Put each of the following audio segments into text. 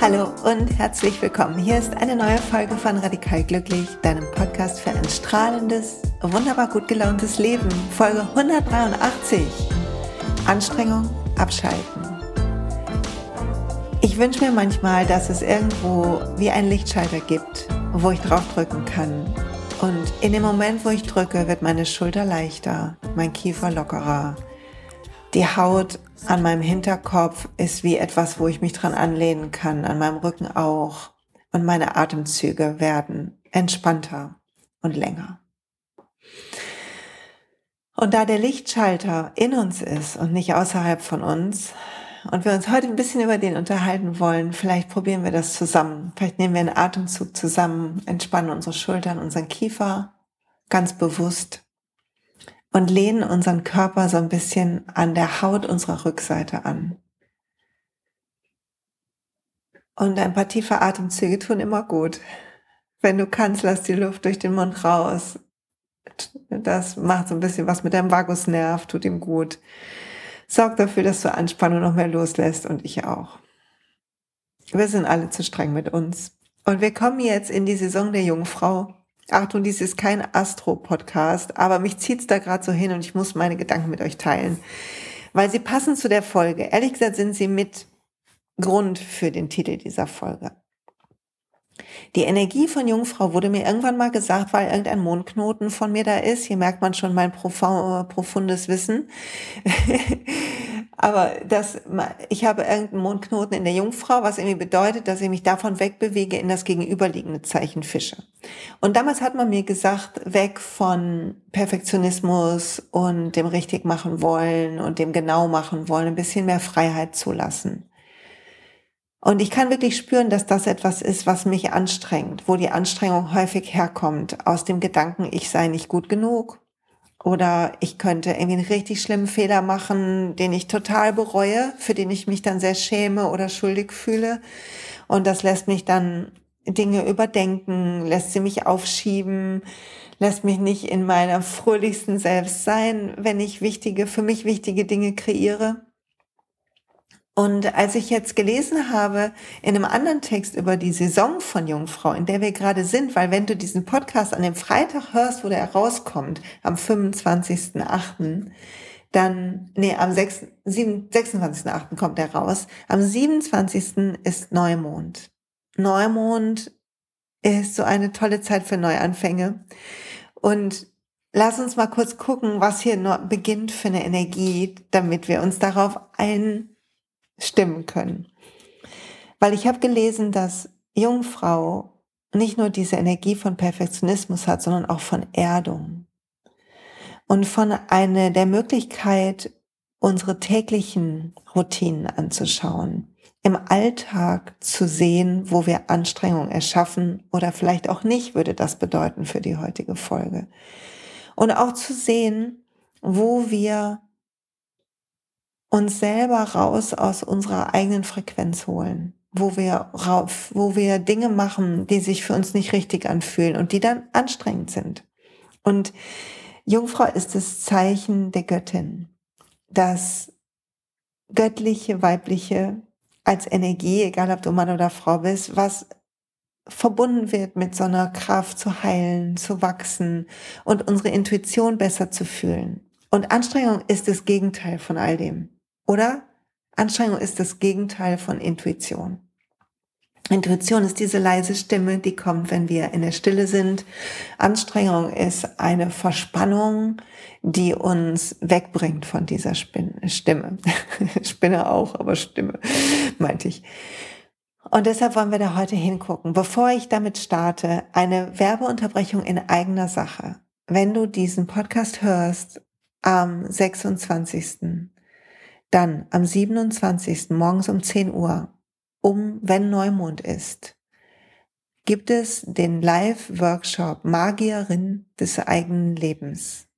Hallo und herzlich willkommen. Hier ist eine neue Folge von Radikal Glücklich, deinem Podcast für ein strahlendes, wunderbar gut gelauntes Leben. Folge 183. Anstrengung abschalten. Ich wünsche mir manchmal, dass es irgendwo wie ein Lichtschalter gibt, wo ich draufdrücken kann. Und in dem Moment, wo ich drücke, wird meine Schulter leichter, mein Kiefer lockerer, die Haut an meinem Hinterkopf ist wie etwas, wo ich mich dran anlehnen kann, an meinem Rücken auch. Und meine Atemzüge werden entspannter und länger. Und da der Lichtschalter in uns ist und nicht außerhalb von uns, und wir uns heute ein bisschen über den unterhalten wollen, vielleicht probieren wir das zusammen. Vielleicht nehmen wir einen Atemzug zusammen, entspannen unsere Schultern, unseren Kiefer ganz bewusst und lehnen unseren Körper so ein bisschen an der Haut unserer Rückseite an. Und ein paar tiefe Atemzüge tun immer gut. Wenn du kannst, lass die Luft durch den Mund raus. Das macht so ein bisschen was mit deinem Vagusnerv, tut ihm gut. Sorg dafür, dass du Anspannung noch mehr loslässt und ich auch. Wir sind alle zu streng mit uns. Und wir kommen jetzt in die Saison der Jungfrau. Achtung, dies ist kein Astro-Podcast, aber mich zieht's da gerade so hin und ich muss meine Gedanken mit euch teilen, weil sie passen zu der Folge. Ehrlich gesagt sind sie mit Grund für den Titel dieser Folge. Die Energie von Jungfrau wurde mir irgendwann mal gesagt, weil irgendein Mondknoten von mir da ist. Hier merkt man schon mein profundes Wissen. Aber das, ich habe irgendeinen Mondknoten in der Jungfrau, was irgendwie bedeutet, dass ich mich davon wegbewege in das gegenüberliegende Zeichen Fische. Und damals hat man mir gesagt, weg von Perfektionismus und dem richtig machen wollen und dem genau machen wollen, ein bisschen mehr Freiheit zulassen. Und ich kann wirklich spüren, dass das etwas ist, was mich anstrengt, wo die Anstrengung häufig herkommt aus dem Gedanken, ich sei nicht gut genug, oder ich könnte irgendwie einen richtig schlimmen Fehler machen, den ich total bereue, für den ich mich dann sehr schäme oder schuldig fühle. Und das lässt mich dann Dinge überdenken, lässt sie mich aufschieben, lässt mich nicht in meiner fröhlichsten Selbst sein, wenn ich wichtige, für mich wichtige Dinge kreiere. Und als ich jetzt gelesen habe in einem anderen Text über die Saison von Jungfrau, in der wir gerade sind, weil wenn du diesen Podcast an dem Freitag hörst, wo der rauskommt, am 25.8., dann, nee, am 26.8. kommt der raus. Am 27. ist Neumond. Neumond ist so eine tolle Zeit für Neuanfänge. Und lass uns mal kurz gucken, was hier beginnt für eine Energie, damit wir uns darauf ein stimmen können. Weil ich habe gelesen, dass Jungfrau nicht nur diese Energie von Perfektionismus hat, sondern auch von Erdung und von einer der Möglichkeit, unsere täglichen Routinen anzuschauen, im Alltag zu sehen, wo wir Anstrengung erschaffen oder vielleicht auch nicht, würde das bedeuten für die heutige Folge. Und auch zu sehen, wo wir uns selber raus aus unserer eigenen Frequenz holen, wo wir rauf, wo wir Dinge machen, die sich für uns nicht richtig anfühlen und die dann anstrengend sind. Und Jungfrau ist das Zeichen der Göttin, das göttliche, weibliche als Energie, egal ob du Mann oder Frau bist, was verbunden wird mit so einer Kraft zu heilen, zu wachsen und unsere Intuition besser zu fühlen. Und Anstrengung ist das Gegenteil von all dem. Oder Anstrengung ist das Gegenteil von Intuition. Intuition ist diese leise Stimme, die kommt, wenn wir in der Stille sind. Anstrengung ist eine Verspannung, die uns wegbringt von dieser Stimme. Spinne auch, aber Stimme, meinte ich. Und deshalb wollen wir da heute hingucken. Bevor ich damit starte, eine Werbeunterbrechung in eigener Sache. Wenn du diesen Podcast hörst am 26 dann am 27. morgens um 10 Uhr, um wenn Neumond ist, gibt es den Live-Workshop Magierin des eigenen Lebens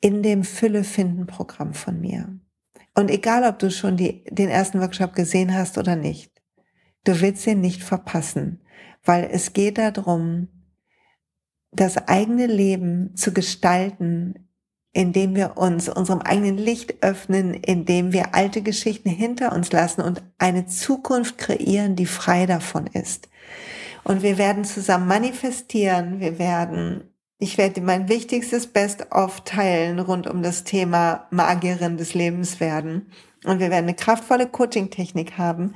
in dem Fülle-Finden-Programm von mir. Und egal, ob du schon die, den ersten Workshop gesehen hast oder nicht, du willst ihn nicht verpassen, weil es geht darum, das eigene Leben zu gestalten, indem wir uns unserem eigenen Licht öffnen, indem wir alte Geschichten hinter uns lassen und eine Zukunft kreieren, die frei davon ist. Und wir werden zusammen manifestieren, wir werden, ich werde mein wichtigstes Best-of teilen rund um das Thema Magierin des Lebens werden. Und wir werden eine kraftvolle Coaching-Technik haben.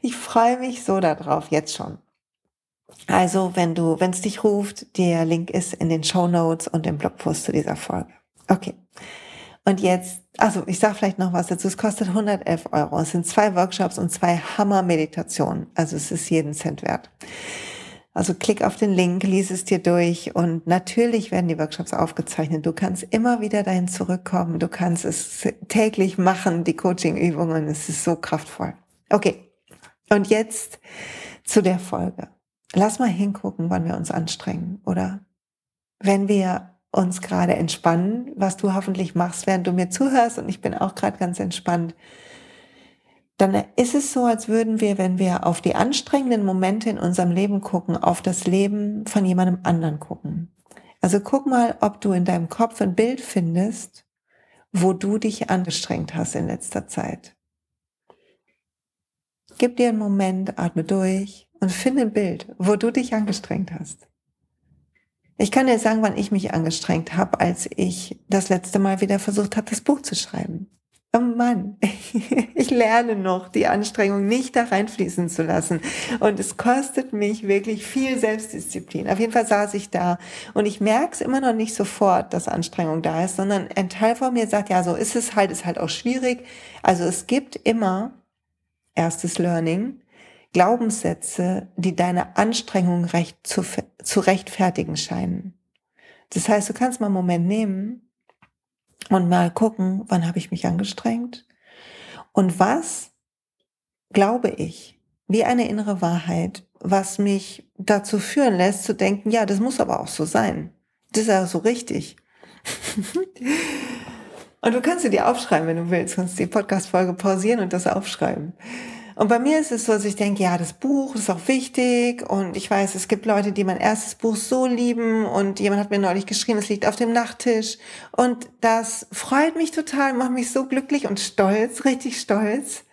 Ich freue mich so darauf, jetzt schon. Also, wenn du, wenn es dich ruft, der Link ist in den Show Notes und im Blogpost zu dieser Folge. Okay. Und jetzt, also ich sage vielleicht noch was dazu. Es kostet 111 Euro. Es sind zwei Workshops und zwei Hammer-Meditationen. Also es ist jeden Cent wert. Also klick auf den Link, lies es dir durch und natürlich werden die Workshops aufgezeichnet. Du kannst immer wieder dahin zurückkommen. Du kannst es täglich machen, die Coaching-Übungen. Es ist so kraftvoll. Okay. Und jetzt zu der Folge. Lass mal hingucken, wann wir uns anstrengen, oder? Wenn wir uns gerade entspannen, was du hoffentlich machst, während du mir zuhörst und ich bin auch gerade ganz entspannt, dann ist es so, als würden wir, wenn wir auf die anstrengenden Momente in unserem Leben gucken, auf das Leben von jemandem anderen gucken. Also guck mal, ob du in deinem Kopf ein Bild findest, wo du dich angestrengt hast in letzter Zeit. Gib dir einen Moment, atme durch und finde ein Bild, wo du dich angestrengt hast. Ich kann dir sagen, wann ich mich angestrengt habe, als ich das letzte Mal wieder versucht habe, das Buch zu schreiben. Oh Mann, ich lerne noch, die Anstrengung nicht da reinfließen zu lassen. Und es kostet mich wirklich viel Selbstdisziplin. Auf jeden Fall saß ich da und ich merke es immer noch nicht sofort, dass Anstrengung da ist, sondern ein Teil von mir sagt, ja, so ist es halt, ist halt auch schwierig. Also es gibt immer, erstes Learning, Glaubenssätze, die deine Anstrengung recht zu, zu rechtfertigen scheinen. Das heißt, du kannst mal einen Moment nehmen und mal gucken, wann habe ich mich angestrengt und was glaube ich, wie eine innere Wahrheit, was mich dazu führen lässt zu denken, ja, das muss aber auch so sein. Das ist ja so richtig. und du kannst sie dir aufschreiben, wenn du willst, kannst die Podcast-Folge pausieren und das aufschreiben. Und bei mir ist es so, dass ich denke, ja, das Buch ist auch wichtig und ich weiß, es gibt Leute, die mein erstes Buch so lieben und jemand hat mir neulich geschrieben, es liegt auf dem Nachttisch und das freut mich total, macht mich so glücklich und stolz, richtig stolz.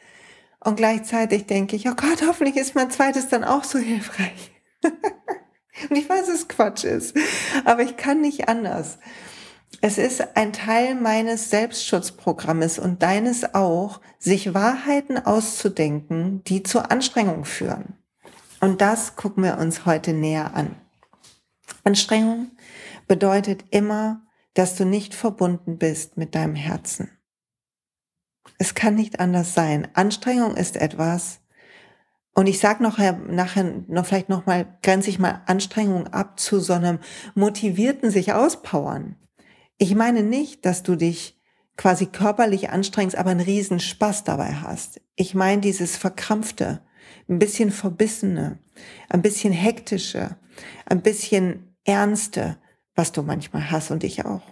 Und gleichzeitig denke ich, oh Gott, hoffentlich ist mein zweites dann auch so hilfreich. und ich weiß, dass es Quatsch ist, aber ich kann nicht anders. Es ist ein Teil meines Selbstschutzprogrammes und deines auch, sich Wahrheiten auszudenken, die zur Anstrengung führen. Und das gucken wir uns heute näher an. Anstrengung bedeutet immer, dass du nicht verbunden bist mit deinem Herzen. Es kann nicht anders sein. Anstrengung ist etwas, und ich sage noch nachher noch vielleicht noch mal grenze ich mal Anstrengung ab zu so einem motivierten sich auspowern. Ich meine nicht, dass du dich quasi körperlich anstrengst, aber einen riesen Spaß dabei hast. Ich meine dieses verkrampfte, ein bisschen verbissene, ein bisschen hektische, ein bisschen ernste, was du manchmal hast und ich auch.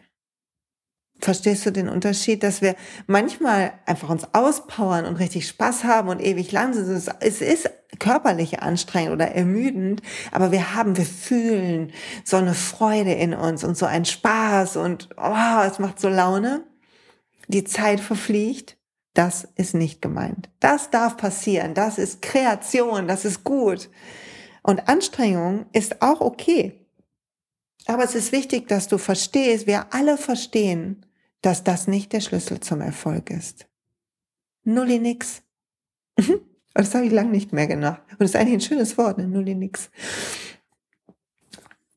Verstehst du den Unterschied, dass wir manchmal einfach uns auspowern und richtig Spaß haben und ewig lang sind? Es ist körperlich anstrengend oder ermüdend, aber wir haben, wir fühlen so eine Freude in uns und so einen Spaß und oh, es macht so Laune. Die Zeit verfliegt. Das ist nicht gemeint. Das darf passieren. Das ist Kreation. Das ist gut. Und Anstrengung ist auch okay. Aber es ist wichtig, dass du verstehst, wir alle verstehen, dass das nicht der Schlüssel zum Erfolg ist. Nulli nix. das habe ich lange nicht mehr gemacht. Und das ist eigentlich ein schönes Wort, ne? Nulli nix.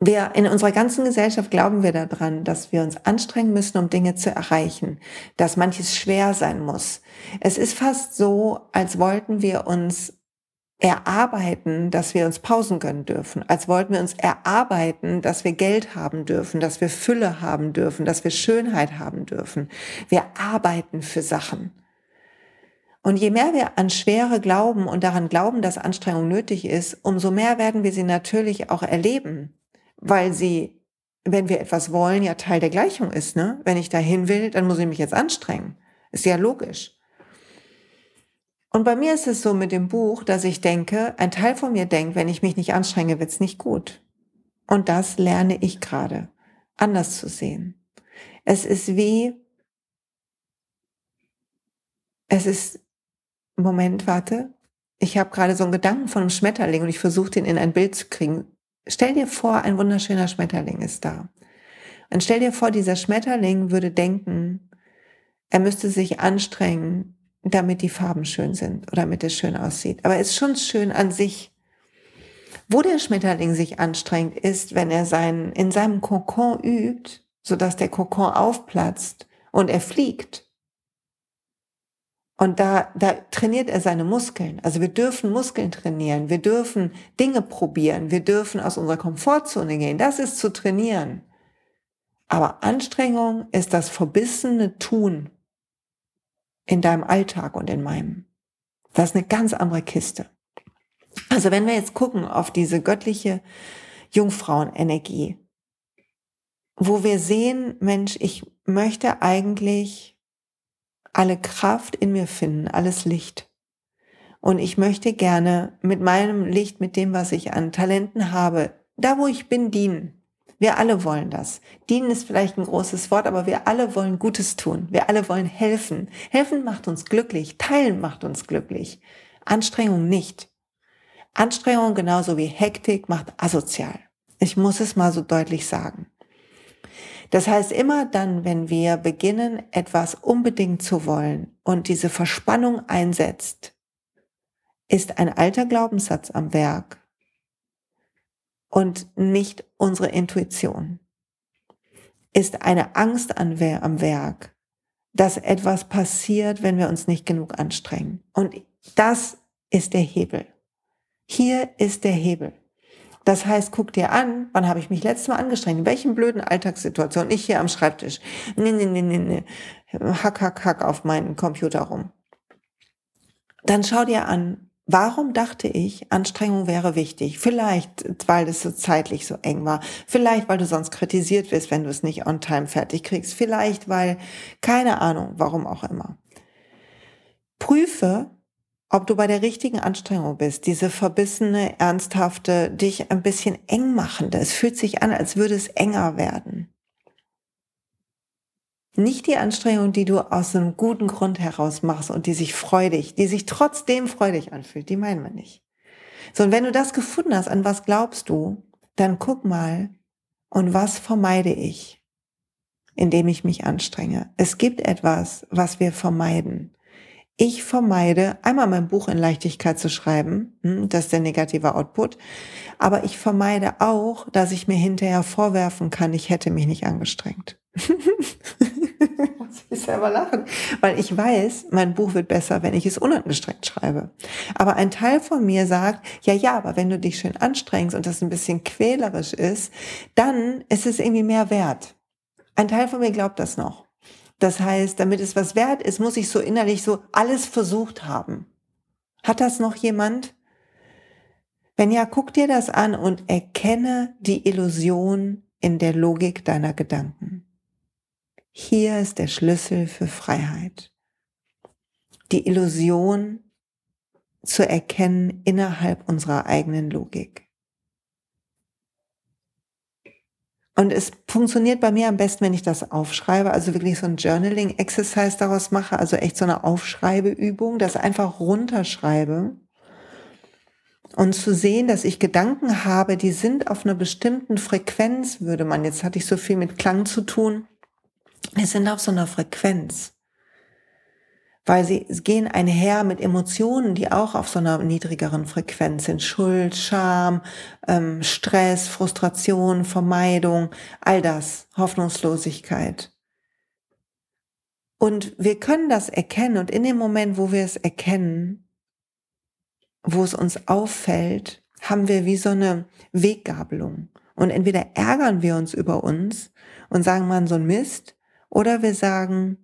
Wir in unserer ganzen Gesellschaft glauben wir daran, dass wir uns anstrengen müssen, um Dinge zu erreichen, dass manches schwer sein muss. Es ist fast so, als wollten wir uns erarbeiten, dass wir uns Pausen gönnen dürfen, als wollten wir uns erarbeiten, dass wir Geld haben dürfen, dass wir Fülle haben dürfen, dass wir Schönheit haben dürfen. Wir arbeiten für Sachen. Und je mehr wir an Schwere glauben und daran glauben, dass Anstrengung nötig ist, umso mehr werden wir sie natürlich auch erleben, weil sie, wenn wir etwas wollen, ja Teil der Gleichung ist. Ne? Wenn ich dahin will, dann muss ich mich jetzt anstrengen. Ist ja logisch. Und bei mir ist es so mit dem Buch, dass ich denke, ein Teil von mir denkt, wenn ich mich nicht anstrenge, wird's nicht gut. Und das lerne ich gerade, anders zu sehen. Es ist wie, es ist, Moment, warte, ich habe gerade so einen Gedanken von einem Schmetterling und ich versuche den in ein Bild zu kriegen. Stell dir vor, ein wunderschöner Schmetterling ist da. Und stell dir vor, dieser Schmetterling würde denken, er müsste sich anstrengen, damit die Farben schön sind oder damit es schön aussieht. Aber es ist schon schön an sich. Wo der Schmetterling sich anstrengt, ist, wenn er sein, in seinem Kokon übt, sodass der Kokon aufplatzt und er fliegt. Und da, da trainiert er seine Muskeln. Also wir dürfen Muskeln trainieren. Wir dürfen Dinge probieren. Wir dürfen aus unserer Komfortzone gehen. Das ist zu trainieren. Aber Anstrengung ist das verbissene Tun in deinem Alltag und in meinem. Das ist eine ganz andere Kiste. Also wenn wir jetzt gucken auf diese göttliche Jungfrauenenergie, wo wir sehen, Mensch, ich möchte eigentlich alle Kraft in mir finden, alles Licht. Und ich möchte gerne mit meinem Licht, mit dem, was ich an Talenten habe, da wo ich bin, dienen. Wir alle wollen das. Dienen ist vielleicht ein großes Wort, aber wir alle wollen Gutes tun. Wir alle wollen helfen. Helfen macht uns glücklich. Teilen macht uns glücklich. Anstrengung nicht. Anstrengung genauso wie Hektik macht asozial. Ich muss es mal so deutlich sagen. Das heißt, immer dann, wenn wir beginnen, etwas unbedingt zu wollen und diese Verspannung einsetzt, ist ein alter Glaubenssatz am Werk und nicht unsere Intuition. Ist eine Angst am Werk, dass etwas passiert, wenn wir uns nicht genug anstrengen. Und das ist der Hebel. Hier ist der Hebel. Das heißt, guck dir an, wann habe ich mich letztes Mal angestrengt? In welchen blöden Alltagssituationen? Ich hier am Schreibtisch. Nee, nee, nee, nee, nee. Hack, hack, hack auf meinen Computer rum. Dann schau dir an, warum dachte ich, Anstrengung wäre wichtig? Vielleicht, weil es so zeitlich so eng war. Vielleicht, weil du sonst kritisiert wirst, wenn du es nicht on time fertig kriegst. Vielleicht, weil, keine Ahnung, warum auch immer. Prüfe, ob du bei der richtigen Anstrengung bist, diese verbissene, ernsthafte, dich ein bisschen eng machende. Es fühlt sich an, als würde es enger werden. Nicht die Anstrengung, die du aus einem guten Grund heraus machst und die sich freudig, die sich trotzdem freudig anfühlt, die meinen wir nicht. So, und wenn du das gefunden hast, an was glaubst du, dann guck mal, und was vermeide ich, indem ich mich anstrenge? Es gibt etwas, was wir vermeiden. Ich vermeide, einmal mein Buch in Leichtigkeit zu schreiben, hm, das ist der negative Output, aber ich vermeide auch, dass ich mir hinterher vorwerfen kann, ich hätte mich nicht angestrengt. Muss ich selber lachen, weil ich weiß, mein Buch wird besser, wenn ich es unangestrengt schreibe. Aber ein Teil von mir sagt, ja, ja, aber wenn du dich schön anstrengst und das ein bisschen quälerisch ist, dann ist es irgendwie mehr wert. Ein Teil von mir glaubt das noch. Das heißt, damit es was wert ist, muss ich so innerlich so alles versucht haben. Hat das noch jemand? Wenn ja, guck dir das an und erkenne die Illusion in der Logik deiner Gedanken. Hier ist der Schlüssel für Freiheit. Die Illusion zu erkennen innerhalb unserer eigenen Logik. Und es funktioniert bei mir am besten, wenn ich das aufschreibe, also wirklich so ein Journaling-Exercise daraus mache, also echt so eine Aufschreibeübung, das einfach runterschreibe und zu sehen, dass ich Gedanken habe, die sind auf einer bestimmten Frequenz, würde man, jetzt hatte ich so viel mit Klang zu tun, die sind auf so einer Frequenz weil sie gehen einher mit Emotionen, die auch auf so einer niedrigeren Frequenz sind. Schuld, Scham, ähm, Stress, Frustration, Vermeidung, all das, Hoffnungslosigkeit. Und wir können das erkennen und in dem Moment, wo wir es erkennen, wo es uns auffällt, haben wir wie so eine Weggabelung. Und entweder ärgern wir uns über uns und sagen, man, so ein Mist, oder wir sagen,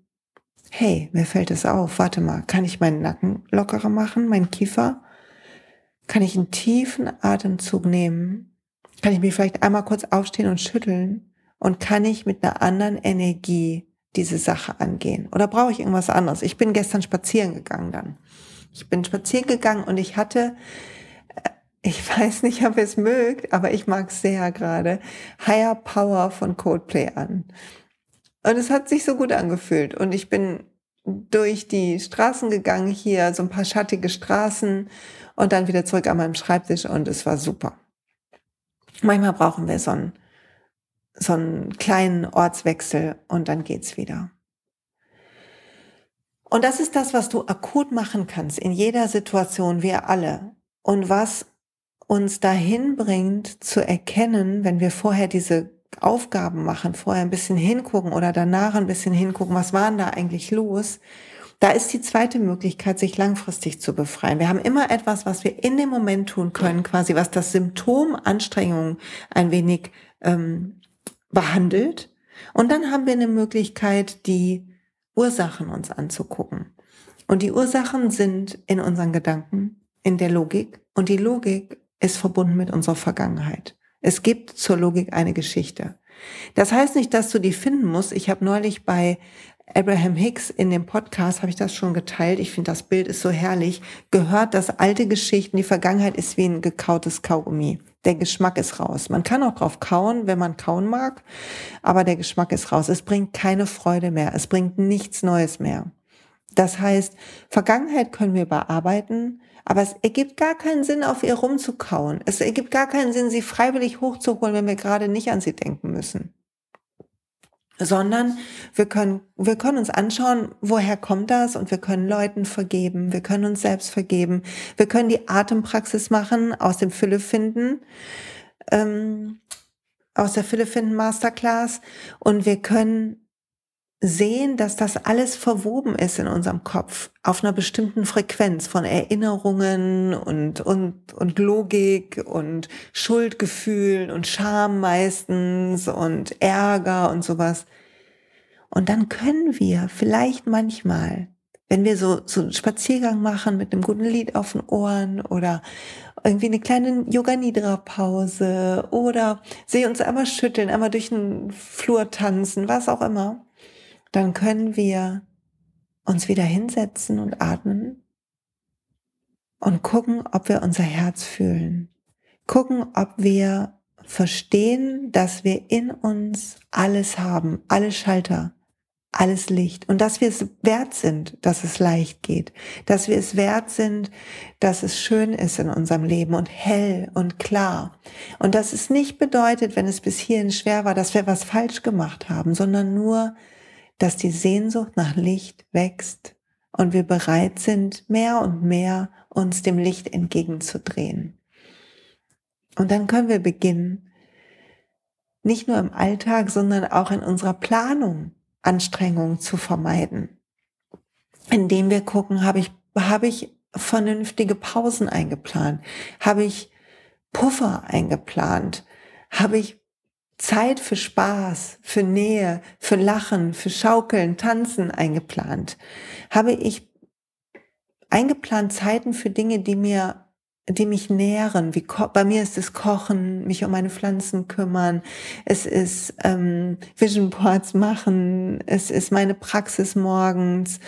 hey, mir fällt es auf, warte mal, kann ich meinen Nacken lockerer machen, meinen Kiefer? Kann ich einen tiefen Atemzug nehmen? Kann ich mich vielleicht einmal kurz aufstehen und schütteln? Und kann ich mit einer anderen Energie diese Sache angehen? Oder brauche ich irgendwas anderes? Ich bin gestern spazieren gegangen dann. Ich bin spazieren gegangen und ich hatte, ich weiß nicht, ob ihr es mögt, aber ich mag es sehr gerade, Higher Power von Coldplay an. Und es hat sich so gut angefühlt. Und ich bin durch die Straßen gegangen hier, so ein paar schattige Straßen und dann wieder zurück an meinem Schreibtisch und es war super. Manchmal brauchen wir so einen, so einen kleinen Ortswechsel und dann geht's wieder. Und das ist das, was du akut machen kannst in jeder Situation, wir alle. Und was uns dahin bringt zu erkennen, wenn wir vorher diese Aufgaben machen, vorher ein bisschen hingucken oder danach ein bisschen hingucken, was war denn da eigentlich los? Da ist die zweite Möglichkeit, sich langfristig zu befreien. Wir haben immer etwas, was wir in dem Moment tun können, quasi was das Symptom Anstrengung ein wenig ähm, behandelt. Und dann haben wir eine Möglichkeit, die Ursachen uns anzugucken. Und die Ursachen sind in unseren Gedanken, in der Logik. Und die Logik ist verbunden mit unserer Vergangenheit. Es gibt zur Logik eine Geschichte. Das heißt nicht, dass du die finden musst. Ich habe neulich bei Abraham Hicks in dem Podcast, habe ich das schon geteilt, ich finde das Bild ist so herrlich, gehört, dass alte Geschichten, die Vergangenheit ist wie ein gekautes Kaugummi. Der Geschmack ist raus. Man kann auch drauf kauen, wenn man kauen mag, aber der Geschmack ist raus. Es bringt keine Freude mehr. Es bringt nichts Neues mehr. Das heißt, Vergangenheit können wir bearbeiten, aber es ergibt gar keinen Sinn, auf ihr rumzukauen. Es ergibt gar keinen Sinn, sie freiwillig hochzuholen, wenn wir gerade nicht an sie denken müssen. Sondern wir können, wir können uns anschauen, woher kommt das und wir können Leuten vergeben, wir können uns selbst vergeben, wir können die Atempraxis machen aus dem Fülle finden, ähm, aus der Fülle finden Masterclass und wir können sehen, dass das alles verwoben ist in unserem Kopf auf einer bestimmten Frequenz von Erinnerungen und, und, und Logik und Schuldgefühlen und Scham meistens und Ärger und sowas. Und dann können wir vielleicht manchmal, wenn wir so, so einen Spaziergang machen mit einem guten Lied auf den Ohren oder irgendwie eine kleine Yoga-Nidra-Pause oder sie uns einmal schütteln, einmal durch den Flur tanzen, was auch immer, dann können wir uns wieder hinsetzen und atmen und gucken, ob wir unser Herz fühlen. Gucken, ob wir verstehen, dass wir in uns alles haben, alle Schalter, alles Licht und dass wir es wert sind, dass es leicht geht, dass wir es wert sind, dass es schön ist in unserem Leben und hell und klar und dass es nicht bedeutet, wenn es bis hierhin schwer war, dass wir was falsch gemacht haben, sondern nur, dass die Sehnsucht nach Licht wächst und wir bereit sind, mehr und mehr uns dem Licht entgegenzudrehen. Und dann können wir beginnen, nicht nur im Alltag, sondern auch in unserer Planung Anstrengungen zu vermeiden. Indem wir gucken, habe ich, habe ich vernünftige Pausen eingeplant? Habe ich Puffer eingeplant? Habe ich Zeit für Spaß, für Nähe, für Lachen, für Schaukeln, Tanzen eingeplant? Habe ich eingeplant Zeiten für Dinge, die mir die mich nähren. Wie bei mir ist es Kochen, mich um meine Pflanzen kümmern. Es ist ähm, Vision Boards machen. Es ist meine Praxis morgens.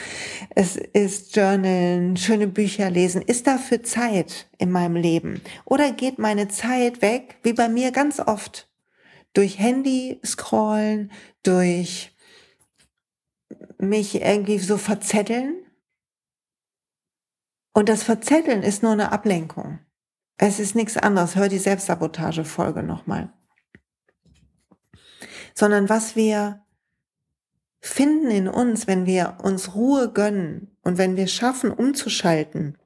Es ist Journalen, schöne Bücher lesen. Ist dafür Zeit in meinem Leben? Oder geht meine Zeit weg, wie bei mir ganz oft, durch Handy scrollen, durch mich irgendwie so verzetteln. Und das Verzetteln ist nur eine Ablenkung. Es ist nichts anderes. Hör die Selbstsabotage-Folge nochmal. Sondern was wir finden in uns, wenn wir uns Ruhe gönnen und wenn wir schaffen, umzuschalten,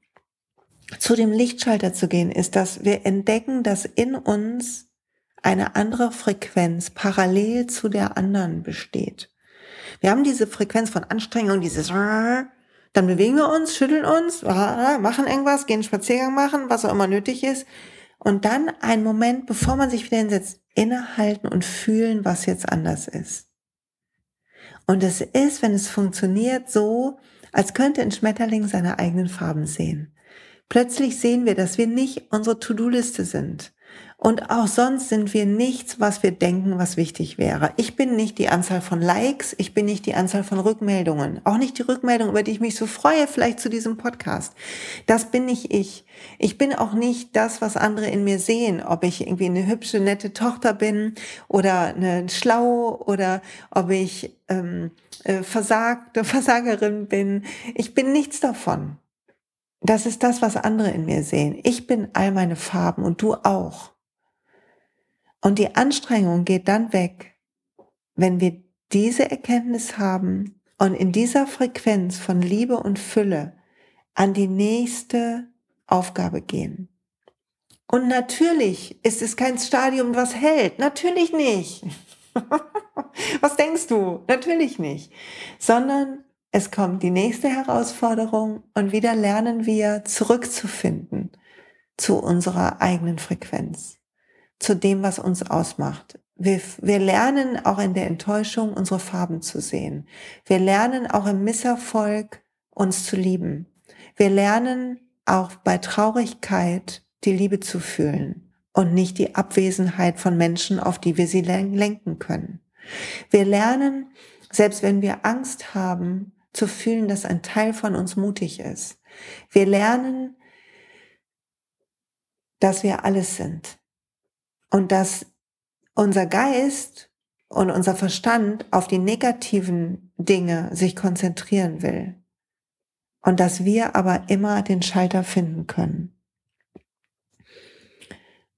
zu dem Lichtschalter zu gehen, ist, dass wir entdecken, dass in uns eine andere Frequenz parallel zu der anderen besteht. Wir haben diese Frequenz von Anstrengung, dieses dann bewegen wir uns, schütteln uns, machen irgendwas, gehen Spaziergang machen, was auch immer nötig ist. Und dann einen Moment, bevor man sich wieder hinsetzt, innehalten und fühlen, was jetzt anders ist. Und es ist, wenn es funktioniert, so, als könnte ein Schmetterling seine eigenen Farben sehen. Plötzlich sehen wir, dass wir nicht unsere To-Do-Liste sind Und auch sonst sind wir nichts, was wir denken, was wichtig wäre. Ich bin nicht die Anzahl von Likes, ich bin nicht die Anzahl von Rückmeldungen, auch nicht die Rückmeldung, über die ich mich so freue, vielleicht zu diesem Podcast. Das bin nicht ich. Ich bin auch nicht das, was andere in mir sehen, ob ich irgendwie eine hübsche, nette Tochter bin oder eine schlau oder ob ich ähm, äh, versagte Versagerin bin. Ich bin nichts davon. Das ist das, was andere in mir sehen. Ich bin all meine Farben und du auch. Und die Anstrengung geht dann weg, wenn wir diese Erkenntnis haben und in dieser Frequenz von Liebe und Fülle an die nächste Aufgabe gehen. Und natürlich ist es kein Stadium, was hält. Natürlich nicht. was denkst du? Natürlich nicht. Sondern es kommt die nächste Herausforderung und wieder lernen wir zurückzufinden zu unserer eigenen Frequenz zu dem, was uns ausmacht. Wir, wir lernen auch in der Enttäuschung unsere Farben zu sehen. Wir lernen auch im Misserfolg uns zu lieben. Wir lernen auch bei Traurigkeit die Liebe zu fühlen und nicht die Abwesenheit von Menschen, auf die wir sie lenken können. Wir lernen, selbst wenn wir Angst haben, zu fühlen, dass ein Teil von uns mutig ist. Wir lernen, dass wir alles sind und dass unser Geist und unser Verstand auf die negativen Dinge sich konzentrieren will und dass wir aber immer den Schalter finden können.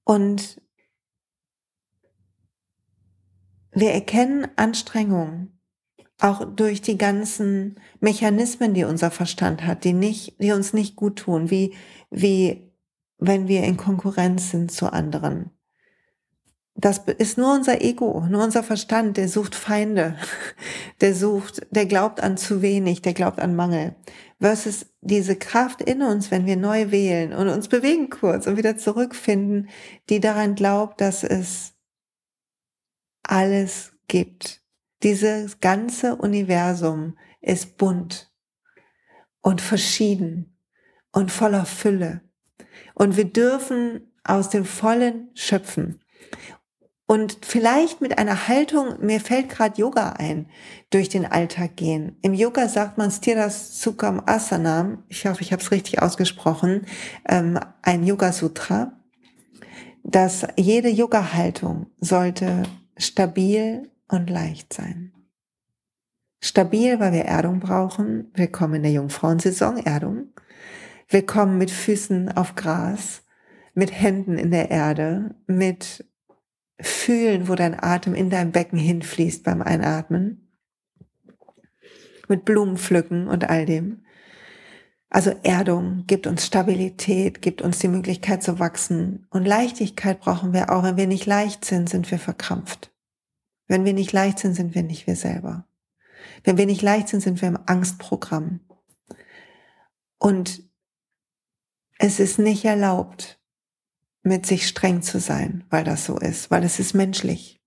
Und wir erkennen Anstrengung auch durch die ganzen Mechanismen, die unser Verstand hat, die nicht, die uns nicht gut tun, wie, wie wenn wir in Konkurrenz sind zu anderen das ist nur unser Ego, nur unser Verstand, der sucht Feinde, der sucht, der glaubt an zu wenig, der glaubt an Mangel. Versus diese Kraft in uns, wenn wir neu wählen und uns bewegen kurz und wieder zurückfinden, die daran glaubt, dass es alles gibt. Dieses ganze Universum ist bunt und verschieden und voller Fülle. Und wir dürfen aus dem Vollen schöpfen. Und vielleicht mit einer Haltung, mir fällt gerade Yoga ein, durch den Alltag gehen. Im Yoga sagt man Stiras Sukham Asanam, ich hoffe, ich habe es richtig ausgesprochen, ähm, ein Yoga-Sutra, dass jede Yoga-Haltung sollte stabil und leicht sein. Stabil, weil wir Erdung brauchen. Willkommen in der Jungfrauensaison, Erdung. Willkommen mit Füßen auf Gras, mit Händen in der Erde, mit fühlen, wo dein Atem in dein Becken hinfließt beim Einatmen. Mit Blumen pflücken und all dem. Also Erdung gibt uns Stabilität, gibt uns die Möglichkeit zu wachsen. Und Leichtigkeit brauchen wir auch. Wenn wir nicht leicht sind, sind wir verkrampft. Wenn wir nicht leicht sind, sind wir nicht wir selber. Wenn wir nicht leicht sind, sind wir im Angstprogramm. Und es ist nicht erlaubt, mit sich streng zu sein, weil das so ist, weil es ist menschlich.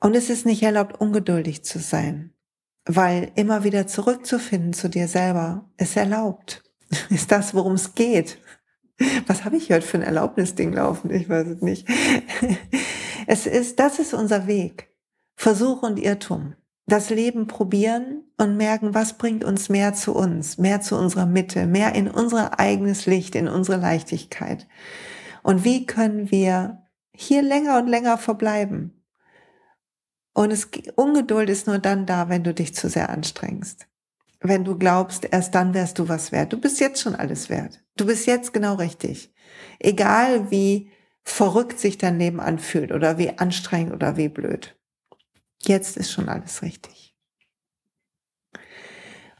Und es ist nicht erlaubt, ungeduldig zu sein, weil immer wieder zurückzufinden zu dir selber ist erlaubt. Ist das, worum es geht. Was habe ich heute für ein Erlaubnisding laufen? Ich weiß es nicht. Es ist, das ist unser Weg. Versuch und Irrtum. Das Leben probieren und merken, was bringt uns mehr zu uns, mehr zu unserer Mitte, mehr in unser eigenes Licht, in unsere Leichtigkeit. Und wie können wir hier länger und länger verbleiben? Und es, Ungeduld ist nur dann da, wenn du dich zu sehr anstrengst. Wenn du glaubst, erst dann wärst du was wert. Du bist jetzt schon alles wert. Du bist jetzt genau richtig. Egal wie verrückt sich dein Leben anfühlt oder wie anstrengend oder wie blöd. Jetzt ist schon alles richtig.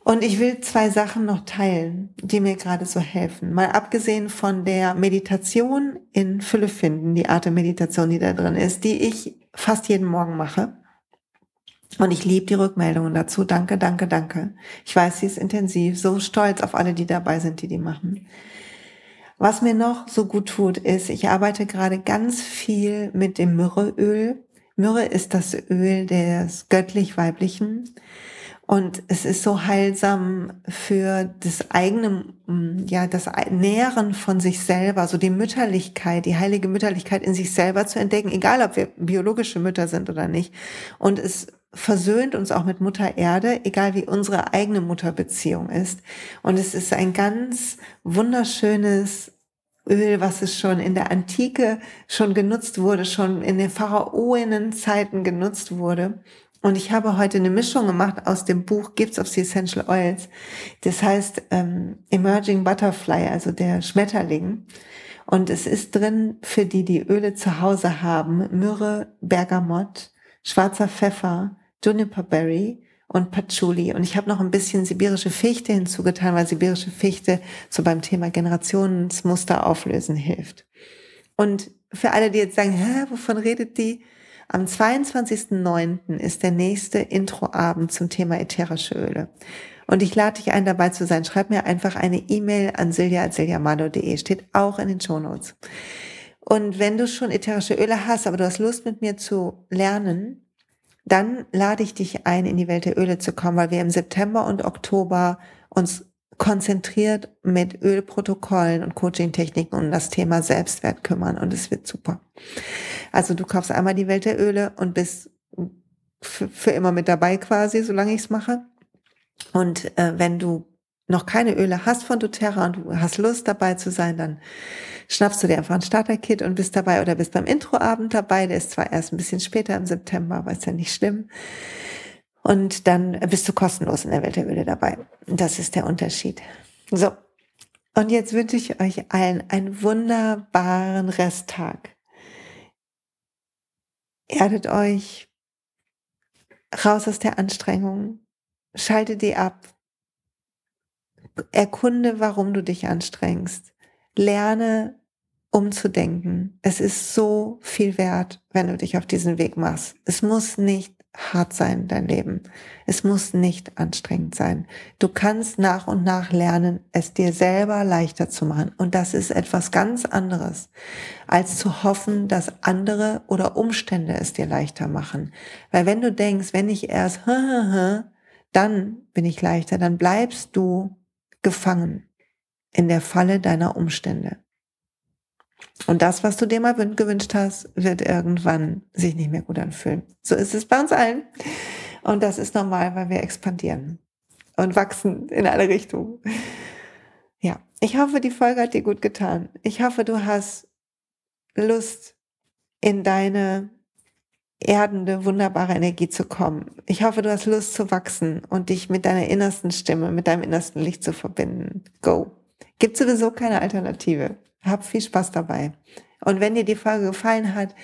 Und ich will zwei Sachen noch teilen, die mir gerade so helfen. Mal abgesehen von der Meditation in Fülle finden, die Art der Meditation, die da drin ist, die ich fast jeden Morgen mache. Und ich liebe die Rückmeldungen dazu. Danke, danke, danke. Ich weiß, sie ist intensiv. So stolz auf alle, die dabei sind, die die machen. Was mir noch so gut tut, ist, ich arbeite gerade ganz viel mit dem Myrrheöl. Myrrhe ist das Öl des göttlich-weiblichen. Und es ist so heilsam für das eigene, mm, ja, das Nähren von sich selber, so die Mütterlichkeit, die heilige Mütterlichkeit in sich selber zu entdecken, egal ob wir biologische Mütter sind oder nicht. Und es versöhnt uns auch mit Mutter Erde, egal wie unsere eigene Mutterbeziehung ist. Und es ist ein ganz wunderschönes Öl, was es schon in der Antike schon genutzt wurde, schon in den Pharaonenzeiten genutzt wurde. Und ich habe heute eine Mischung gemacht aus dem Buch Gifts of the Essential Oils. Das heißt ähm, Emerging Butterfly, also der Schmetterling. Und es ist drin für die, die Öle zu Hause haben, Myrrhe, Bergamott, schwarzer Pfeffer, Juniperberry und Patchouli. Und ich habe noch ein bisschen sibirische Fichte hinzugetan, weil sibirische Fichte so beim Thema Generationsmuster auflösen hilft. Und für alle, die jetzt sagen, hä, wovon redet die? Am 22.09. ist der nächste Introabend zum Thema ätherische Öle. Und ich lade dich ein, dabei zu sein. Schreib mir einfach eine E-Mail an silja.siljamado.de. Steht auch in den Shownotes. Und wenn du schon ätherische Öle hast, aber du hast Lust mit mir zu lernen, dann lade ich dich ein, in die Welt der Öle zu kommen, weil wir im September und Oktober uns konzentriert mit Ölprotokollen und Coaching-Techniken um das Thema Selbstwert kümmern und es wird super. Also du kaufst einmal die Welt der Öle und bist für immer mit dabei quasi, solange ich es mache. Und äh, wenn du noch keine Öle hast von doTERRA und du hast Lust dabei zu sein, dann schnappst du dir einfach ein Starter-Kit und bist dabei oder bist beim Introabend dabei. Der ist zwar erst ein bisschen später im September, aber ist ja nicht schlimm. Und dann bist du kostenlos in der Welt der Öle dabei. Das ist der Unterschied. So. Und jetzt wünsche ich euch allen einen wunderbaren Resttag. Erdet euch raus aus der Anstrengung. Schalte die ab erkunde, warum du dich anstrengst. Lerne umzudenken. Es ist so viel wert, wenn du dich auf diesen Weg machst. Es muss nicht hart sein, dein Leben. Es muss nicht anstrengend sein. Du kannst nach und nach lernen, es dir selber leichter zu machen. Und das ist etwas ganz anderes, als zu hoffen, dass andere oder Umstände es dir leichter machen. Weil wenn du denkst, wenn ich erst, dann bin ich leichter, dann bleibst du gefangen in der Falle deiner Umstände. Und das, was du dir mal gewünscht hast, wird irgendwann sich nicht mehr gut anfühlen. So ist es bei uns allen. Und das ist normal, weil wir expandieren und wachsen in alle Richtungen. Ja, ich hoffe, die Folge hat dir gut getan. Ich hoffe, du hast Lust in deine erdende, wunderbare Energie zu kommen. Ich hoffe, du hast Lust zu wachsen und dich mit deiner innersten Stimme, mit deinem innersten Licht zu verbinden. Go. Gibt sowieso keine Alternative. Hab viel Spaß dabei. Und wenn dir die Folge gefallen hat,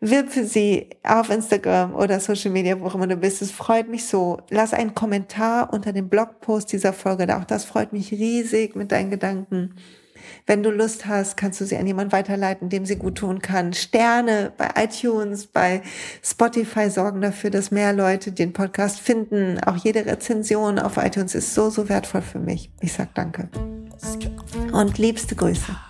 wirb sie auf Instagram oder Social Media, wo immer du bist. Es freut mich so. Lass einen Kommentar unter dem Blogpost dieser Folge da. Auch das freut mich riesig mit deinen Gedanken. Wenn du Lust hast, kannst du sie an jemanden weiterleiten, dem sie gut tun kann. Sterne bei iTunes, bei Spotify sorgen dafür, dass mehr Leute den Podcast finden. Auch jede Rezension auf iTunes ist so, so wertvoll für mich. Ich sag danke. Und liebste Grüße.